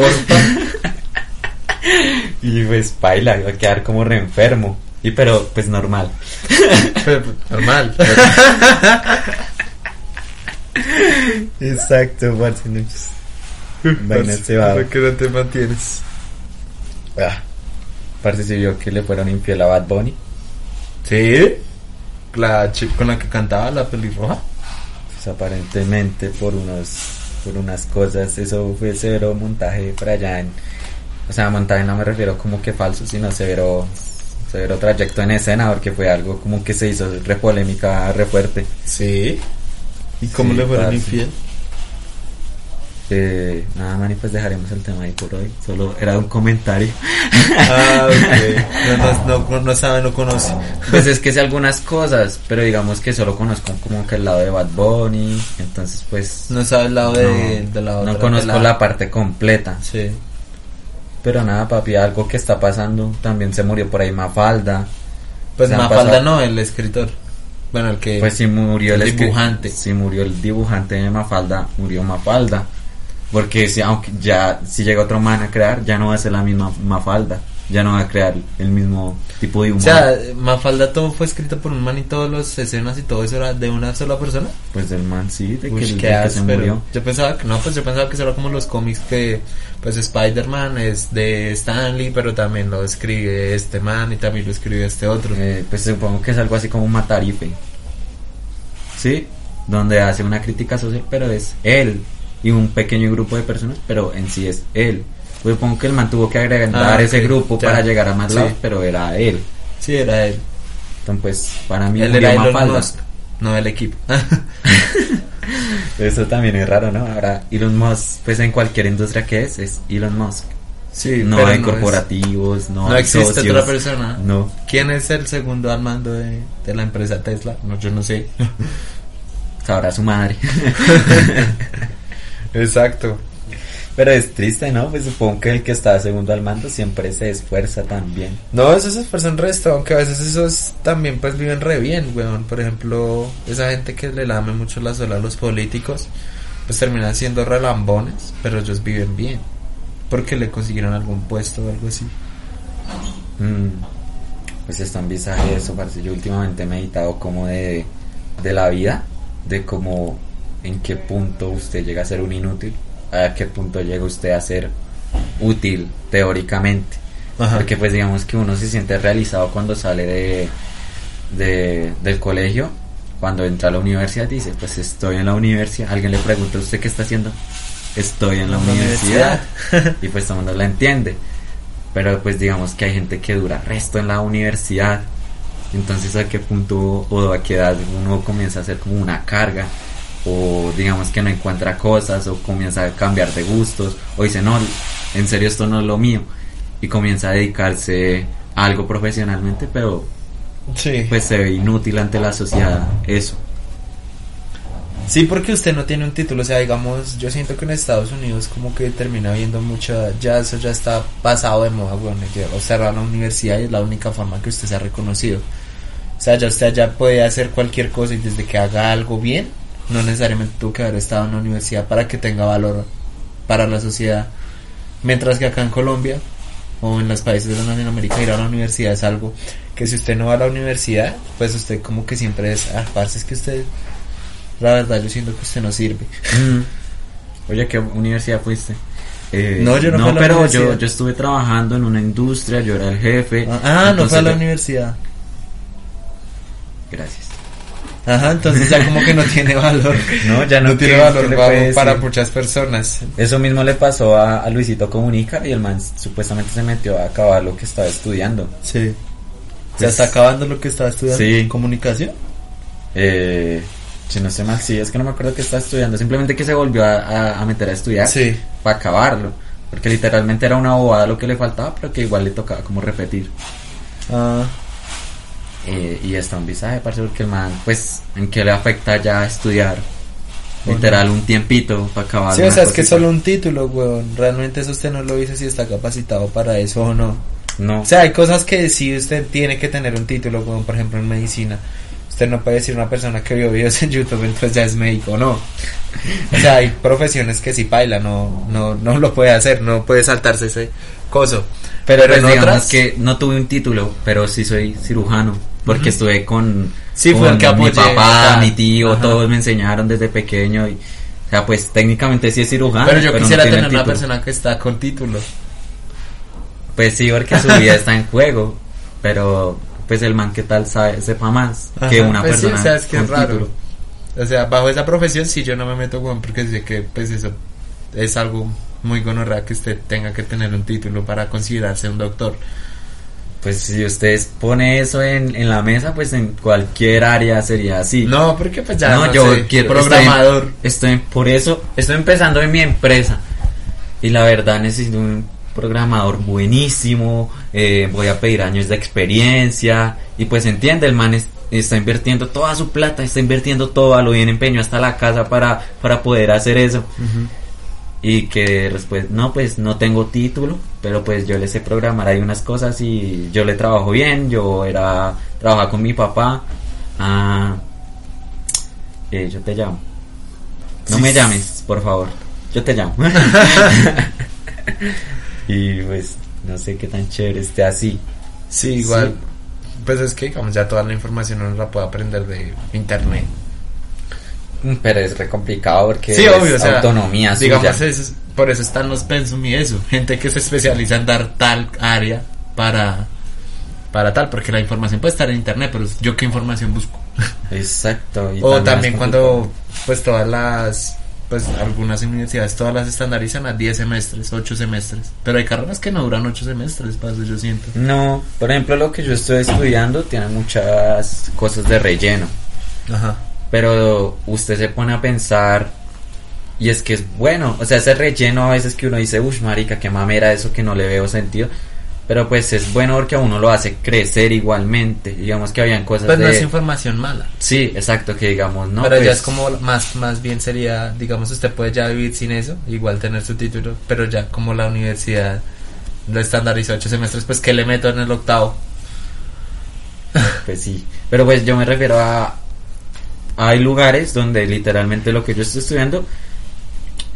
y pues baila, va a quedar como re enfermo. Y pero pues normal. [LAUGHS] Pues, normal. Exacto, Martín. [LAUGHS] Vaina se va. ¿Por qué no te mantienes? Ah, parce si vio que le fueron infiel a Bad Bunny. ¿Sí? La chica con la que cantaba la pelirroja. Pues aparentemente por unos por unas cosas, eso fue severo montaje para allá en, o sea, montaje no me refiero como que falso, sino severo severo trayecto en escena porque fue algo como que se hizo re polémica, re fuerte. Sí. ¿Y cómo Sí, le fueron infiel? Eh, nada, man, y pues dejaremos el tema ahí por hoy. Solo era un comentario. [LAUGHS] Ah, ok. No, no, no, no sabe, no conoce. Pues es que sé algunas cosas, pero digamos que solo conozco como que el lado de Bad Bunny, entonces pues No sabe el lado de, la otra. no conozco la... parte completa. Sí. Pero nada, papi, algo que está pasando, también se murió por ahí Mafalda. Pues Se Mafalda no, el escritor. Bueno, el que... Pues sí murió el, el dibujante. Sí murió el dibujante de Mafalda, murió Mafalda. Porque si aunque ya si llega otro man a crear, ya no va a ser la misma Mafalda, ya no va a crear el mismo tipo de O humor. sea, Mafalda todo fue escrito por un man y todas las escenas y todo eso era de una sola persona. pues del man sí, de que, Uy, el- que se áspero. murió. Yo pensaba que no, pues yo pensaba que eso era como los cómics que pues Spider-Man es de Stanley, pero también lo escribe este man y también lo escribe este otro. Eh, pues supongo que es algo así como un matarife. ¿Sí? Donde hace una crítica social, pero es él y un pequeño grupo de personas, pero en sí es él. Pues supongo que el man tuvo que agregar Ah, ese grupo ya. para llegar a más Sí. lados, pero era él. Sí, era él. Entonces, pues, para mí Él murió era Elon Mafalda. Musk, no el equipo. [LAUGHS] [LAUGHS] Eso también es raro, ¿no? Ahora, Elon Musk, pues en cualquier industria que es, es Elon Musk. sí, no hay es- corporativos, no, No, hay existe socios, otra persona. No. ¿Quién es el segundo al mando de, de la empresa Tesla? No, yo no sé. Sabrá su madre. [LAUGHS] Exacto. Pero es triste, ¿no? Pues supongo que el que está segundo al mando siempre se esfuerza también. No, eso se esfuerzan resto, aunque a veces esos también pues viven re bien, weón. Por ejemplo, esa gente que le lame mucho la sola a los políticos, pues terminan siendo relambones, pero ellos viven bien. Porque le consiguieron algún puesto o algo así. Mm, Pues está en visaje eso, parce. Yo últimamente he meditado como de, de la vida, de cómo en qué punto usted llega a ser un inútil, a qué punto llega usted a ser útil teóricamente. Ajá. Porque pues digamos que uno se siente realizado cuando sale de, de- del colegio, cuando entra a la universidad dice, pues estoy en la universidad. Alguien le pregunta, ¿usted qué está haciendo? Estoy en la, universidad. y pues todo el mundo la entiende. Pero pues digamos que hay gente que dura resto en la universidad. Entonces a qué punto o a qué edad uno comienza a hacer como una carga. O digamos que no encuentra cosas o comienza a cambiar de gustos. O dice, no, en serio esto no es lo mío. Y comienza a dedicarse a algo profesionalmente, pero Sí. pues se ve inútil ante la sociedad eso. Sí, porque usted no tiene un título, o sea, digamos, yo siento que en Estados Unidos como que termina viendo mucha, ya eso ya está pasado de moda, bueno, va a la universidad y es la única forma que usted se ha reconocido. O sea, ya usted ya puede hacer cualquier cosa y desde que haga algo bien, no necesariamente tuvo que haber estado en la universidad para que tenga valor para la sociedad. Mientras que acá en Colombia o en los países de Latinoamérica ir a la universidad es algo que si usted no va a la universidad, pues usted como que siempre es, ah, parce, es que usted la verdad, yo siento que usted no sirve. [LAUGHS] Oye, ¿qué universidad fuiste? Eh, No, yo no fui a la pero yo, yo estuve trabajando en una industria, yo era el jefe. Ah, no fue a la universidad. Gracias. Ajá, entonces ya como que no tiene valor. [LAUGHS] No, ya no, tiene ¿qué- valor para decir? muchas personas. Eso mismo le pasó a, a Luisito Comunica y el man supuestamente se metió a acabar lo que estaba estudiando. Sí. Pues- ¿Se está acabando lo que estaba estudiando? Sí. ¿Comunicación? Eh, si no sé mal, sí, es que no me acuerdo que estaba estudiando. Simplemente que se volvió a, a- a meter a estudiar Sí. para acabarlo. Porque literalmente era una bobada lo que le faltaba, pero que igual le tocaba como repetir. Ah, Eh, y hasta un visaje, parce, porque el man, pues, ¿en qué le afecta ya estudiar? Literal, un tiempito para acabar. sí, o sea, es que es solo un título, weón. Realmente eso usted no lo dice si está capacitado para eso o no. No. O sea, hay cosas que sí usted tiene que tener un título, weón. Por ejemplo, en medicina. Usted no puede decir una persona que vio videos [LAUGHS] en YouTube, entonces ya es médico, no. O sea, hay profesiones que sí paila, no, no, no lo puede hacer, no puede saltarse ese coso. pero pero pues, en otras- que no tuve un título, pero sí soy cirujano. Porque estuve con, Sí, con mi papá, mi tío, Ajá. todos me enseñaron desde pequeño. Y, o sea, pues técnicamente sí es cirujano. pero yo no quisiera tener una persona que está con título. Pues sí, porque su vida [LAUGHS] está en juego. Pero, pues el man que tal sabe, sepa más que una pues sí, persona o sea, es que es con raro. título. O sea, bajo esa profesión sí yo no me meto, weón, porque sé que pues eso es algo muy gonorrea que usted tenga que tener un título para considerarse un doctor. Pues si usted pone eso en, en la mesa, pues en cualquier área sería así. No, porque pues ya no, no, yo sé, quiero programador. Estoy, estoy- por eso estoy empezando en mi empresa y la verdad necesito un programador buenísimo. eh, voy a pedir años de experiencia y pues entiende el man es- está invirtiendo toda su plata, está invirtiendo todo a lo bien empeño hasta la casa para para poder hacer eso y que después no pues no tengo título pero pues yo le sé programar ahí unas cosas y yo le trabajo bien yo era trabajaba con mi papá ah eh, yo te llamo no Sí. me llames por favor yo te llamo [LAUGHS] y pues no sé qué tan chévere esté así Sí, igual. Pues es que digamos ya toda la información uno la puede aprender de internet. Mm, pero es re complicado porque sí, es obvio, o sea, autonomía digamos es- por eso están los pensum y eso, gente que se especializa en dar tal área para para tal, porque la información puede estar en internet, pero yo qué información busco. exacto y O también cuando pues todas las pues algunas universidades todas las estandarizan a 10 semestres, 8 semestres, pero hay carreras que no duran 8 semestres, para eso yo siento. No, por ejemplo, lo que yo estoy estudiando tiene muchas cosas de relleno, Ajá. Pero usted se pone a pensar y es que es bueno, o sea, ese relleno a veces que uno dice, uff, marica, qué mamera eso que no le veo sentido, pero pues es bueno porque a uno lo hace crecer igualmente, digamos que habían cosas Pues no de... es información mala. Sí, exacto, que digamos, no, pero ya pues, es como más más bien sería, digamos, usted puede ya vivir sin eso, igual tener su título, pero ya como la universidad lo estandarizó 8 semestres, pues ¿qué le meto en el octavo? Pues sí, pero pues yo me refiero a... Hay lugares donde literalmente lo que yo estoy estudiando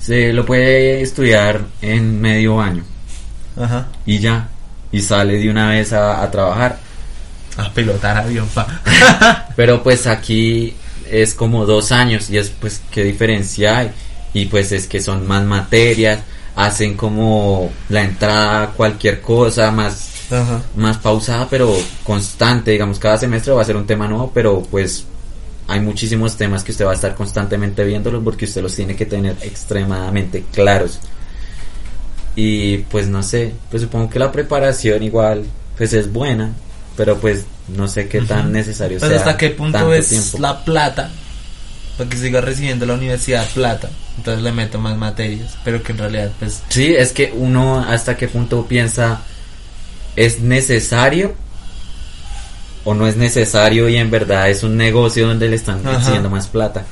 se lo puede estudiar en medio año. Ajá. y ya. Y sale de una vez a, a trabajar. A pilotar avión, pa. [LAUGHS] Pero pues aquí es como dos años y es pues qué diferencia hay. Y pues es que son más materias, hacen como la entrada a cualquier cosa más, Ajá. más pausada pero constante. Digamos, cada semestre va a ser un tema nuevo, pero pues hay muchísimos temas que usted va a estar constantemente viéndolos porque usted los tiene que tener extremadamente claros. Y pues no sé, pues supongo que la preparación igual pues es buena, pero pues no sé qué tan Ujú. necesario Pues sea. hasta qué punto es tiempo. la plata para que siga recibiendo la universidad plata. Entonces le meto más materias, pero que en realidad pues Sí, es que uno hasta qué punto piensa es necesario o no es necesario y en verdad es un negocio donde le están exigiendo más plata.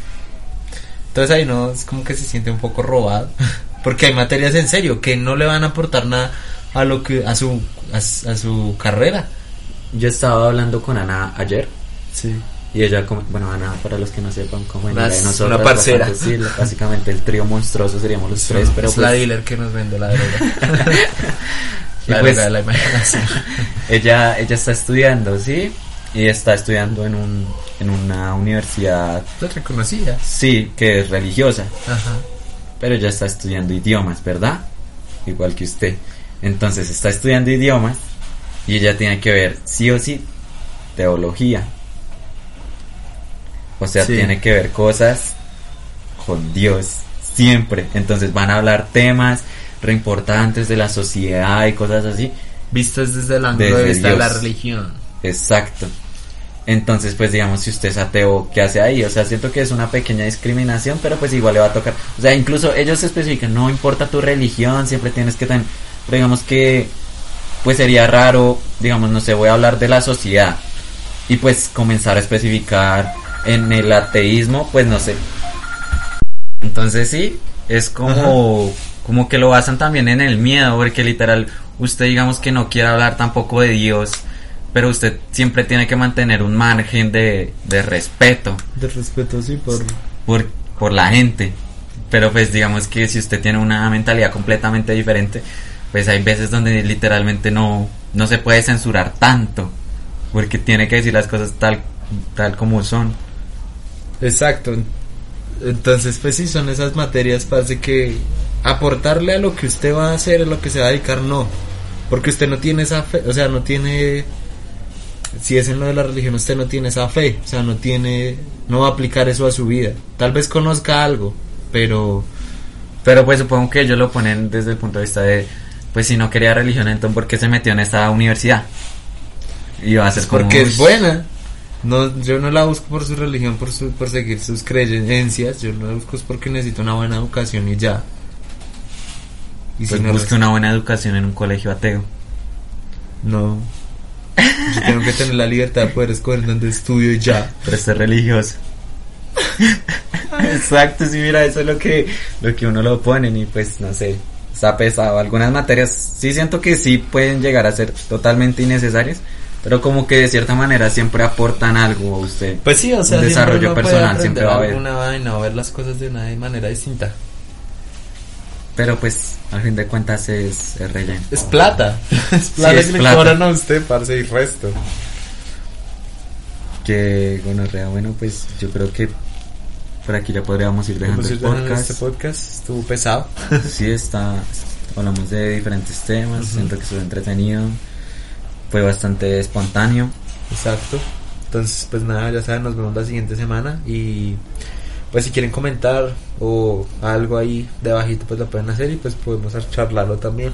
entonces ahí no es como que se siente un poco robado, [LAUGHS] porque hay materias en serio que no le van a aportar nada a lo que a su a, a su carrera. Yo estaba hablando con Ana ayer Sí. y ella, como- bueno, Ana, para los que no sepan cómo nosotros, una parcera. bastante, sí, básicamente el trío monstruoso seríamos los tres, pero es la pues, dealer que nos vende la droga. [LAUGHS] [LAUGHS] La pues- la imaginación. ella, ella está estudiando, sí, y está estudiando en un, en una universidad, Lo reconocía. sí, que es religiosa, Ajá. pero ella está estudiando idiomas, ¿verdad? igual que usted. Entonces está estudiando idiomas y ella tiene que ver sí o sí teología. O sea, Sí. tiene que ver cosas con Dios siempre. Entonces van a hablar temas re importantes de la sociedad y cosas así. Vistas desde el ángulo Desde de vista de la religión. Exacto. Entonces, pues digamos, si usted es ateo, ¿qué hace ahí? O sea, siento que es una pequeña discriminación, pero pues igual le va a tocar. O sea, incluso ellos especifican, no importa tu religión, siempre tienes que tener, digamos que, pues sería raro, digamos, no sé, voy a hablar de la sociedad y pues comenzar a especificar en el ateísmo, pues no sé. Entonces sí, es como, como que lo basan también en el miedo, porque literal, usted digamos que no quiere hablar tampoco de Dios, pero usted siempre tiene que mantener un margen de, de respeto De respeto, sí, por... por, por la gente. Pero pues digamos que si usted tiene una mentalidad completamente diferente, pues hay veces donde literalmente no, no se puede censurar tanto, porque tiene que decir las cosas tal, tal como son. Exacto. Entonces, pues sí, son esas materias, parece que aportarle a lo que usted va a hacer, a lo que se va a dedicar, no. Porque usted no tiene esa fe, o sea, no tiene... Si es en lo de la religión, usted no tiene esa fe, o sea, no tiene... No va a aplicar eso a su vida. Tal vez conozca algo, pero... Pero pues supongo que ellos lo ponen desde el punto de vista de, pues si no quería religión, entonces ¿por qué se metió en esta universidad? Y va a ser como... Porque es buena. No, yo no la busco por su religión, por, su, por seguir sus creencias. Yo la busco es porque necesito una buena educación y ya. Y Pues no, busque una buena educación en un colegio ateo. no. Yo tengo que tener la libertad de poder escoger dónde estudio y ya. Pero ser religioso. Exacto, sí, mira, eso es lo que, lo que uno lo ponen y pues no sé, está pesado. Algunas materias sí siento que sí pueden llegar a ser totalmente innecesarias, pero como que de cierta manera siempre aportan algo a usted. Pues sí, o sea, Un desarrollo personal siempre va a haber. alguna vaina o ver las cosas de una manera distinta. Pero pues al fin de cuentas es, es relleno. Es plata. [LAUGHS] Es plata es que le plata. cobran a usted, parce, y resto. Que bueno, bueno, pues yo creo que por aquí ya podríamos ir dejando el podcast. Este podcast estuvo pesado. [LAUGHS] Sí, está. Hablamos de diferentes temas. Siento que estuvo entretenido. Fue bastante espontáneo. Exacto. Entonces, pues nada, ya saben, nos vemos la siguiente semana y pues si quieren comentar o algo ahí debajito pues lo pueden hacer y pues podemos charlarlo también.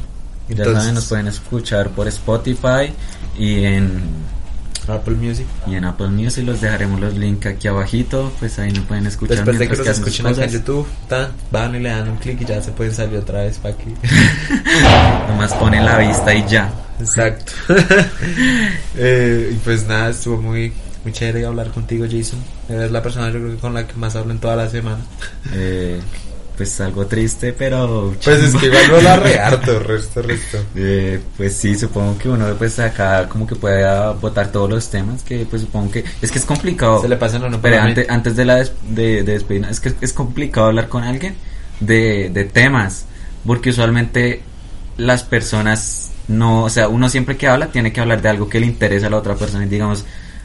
ya saben, nos pueden escuchar por Spotify y en, Apple Music. y en Apple Music. Los dejaremos los links aquí abajito. Pues ahí nos pueden escuchar. Después de que sus escuchen acá en. YouTube, tan, van y le dan un clic y ya se pueden salir otra vez para aquí. [LAUGHS] Nomás ponen la vista y ya. Exacto. [LAUGHS] Eh, y pues nada, estuvo muy, muy chévere hablar contigo, Jason. Eres la persona yo creo que con la que más hablo en toda la semana. Eh, pues algo triste, pero. Pues es que igual no la re [LAUGHS] harto, resto, resto. Eh, pues sí, supongo que uno pues acá como que puede votar todos los temas que pues supongo que es que es complicado. Se le pasan a uno Pero antes, antes de la des- de, de despedirnos, es que es complicado hablar con alguien de, de temas, porque usualmente las personas no, o sea, uno siempre que habla tiene que hablar de algo que le interesa a la otra persona y digamos,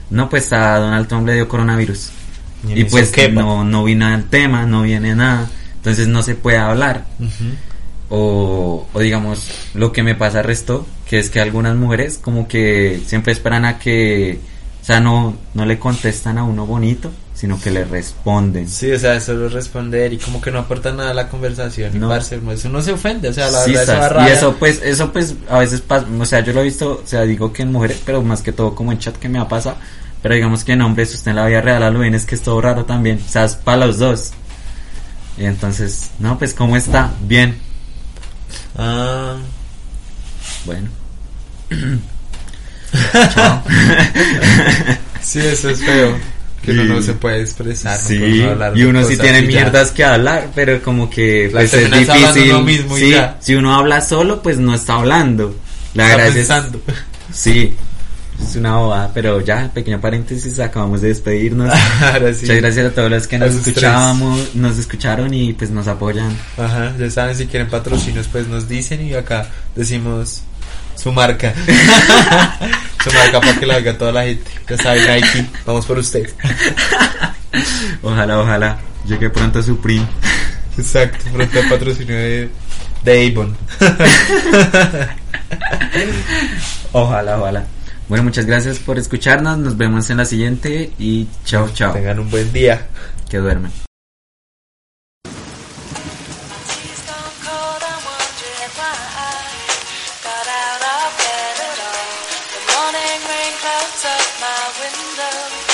no pues a Donald Trump le dio coronavirus. Y en pues no, no viene al tema, no viene nada, entonces no se puede hablar. O, o digamos lo que me pasa resto que es que algunas mujeres como que siempre esperan a que o sea no no le contestan a uno bonito sino que le responden Sí, o sea, solo responder y como que no aporta nada a la conversación. No. No. Parce, pues uno se ofende, o sea, la Sí, verdad eso da y rabia. eso pues eso pues a veces pasa o sea yo lo he visto o sea digo que en mujeres pero más que todo como en chat que me ha pasado pero digamos que en hombres usted en la vida real lo ven es que es todo raro también o sea es para los dos y entonces no pues cómo está bien Ah, bueno [LAUGHS] chao sí, eso es feo. Que uno no se puede expresar. no Sí, puede hablar y uno sí tiene ya. mierdas que hablar, pero como que pues es difícil. uno mismo sí, si uno habla solo, pues no está hablando. La Está gracia es- pensando. sí, es una bobada, pero ya, pequeño paréntesis, acabamos de despedirnos. [LAUGHS] Ahora sí. Muchas gracias a todos los que nos esos tres. escuchábamos, nos escucharon y pues nos apoyan. Ajá, ya saben, si quieren patrocinios, pues nos dicen y acá decimos su marca. [LAUGHS] su marca para que la oiga toda la gente. Ya saben, Nike, vamos por usted. [LAUGHS] Ojalá, ojalá llegue pronto su primo. Exacto, pronto el patrocinio de, de Avon. [LAUGHS] Ojalá, ojalá. Bueno, muchas gracias por escucharnos. Nos vemos en la siguiente y chao, chao. Tengan un buen día. Que duermen.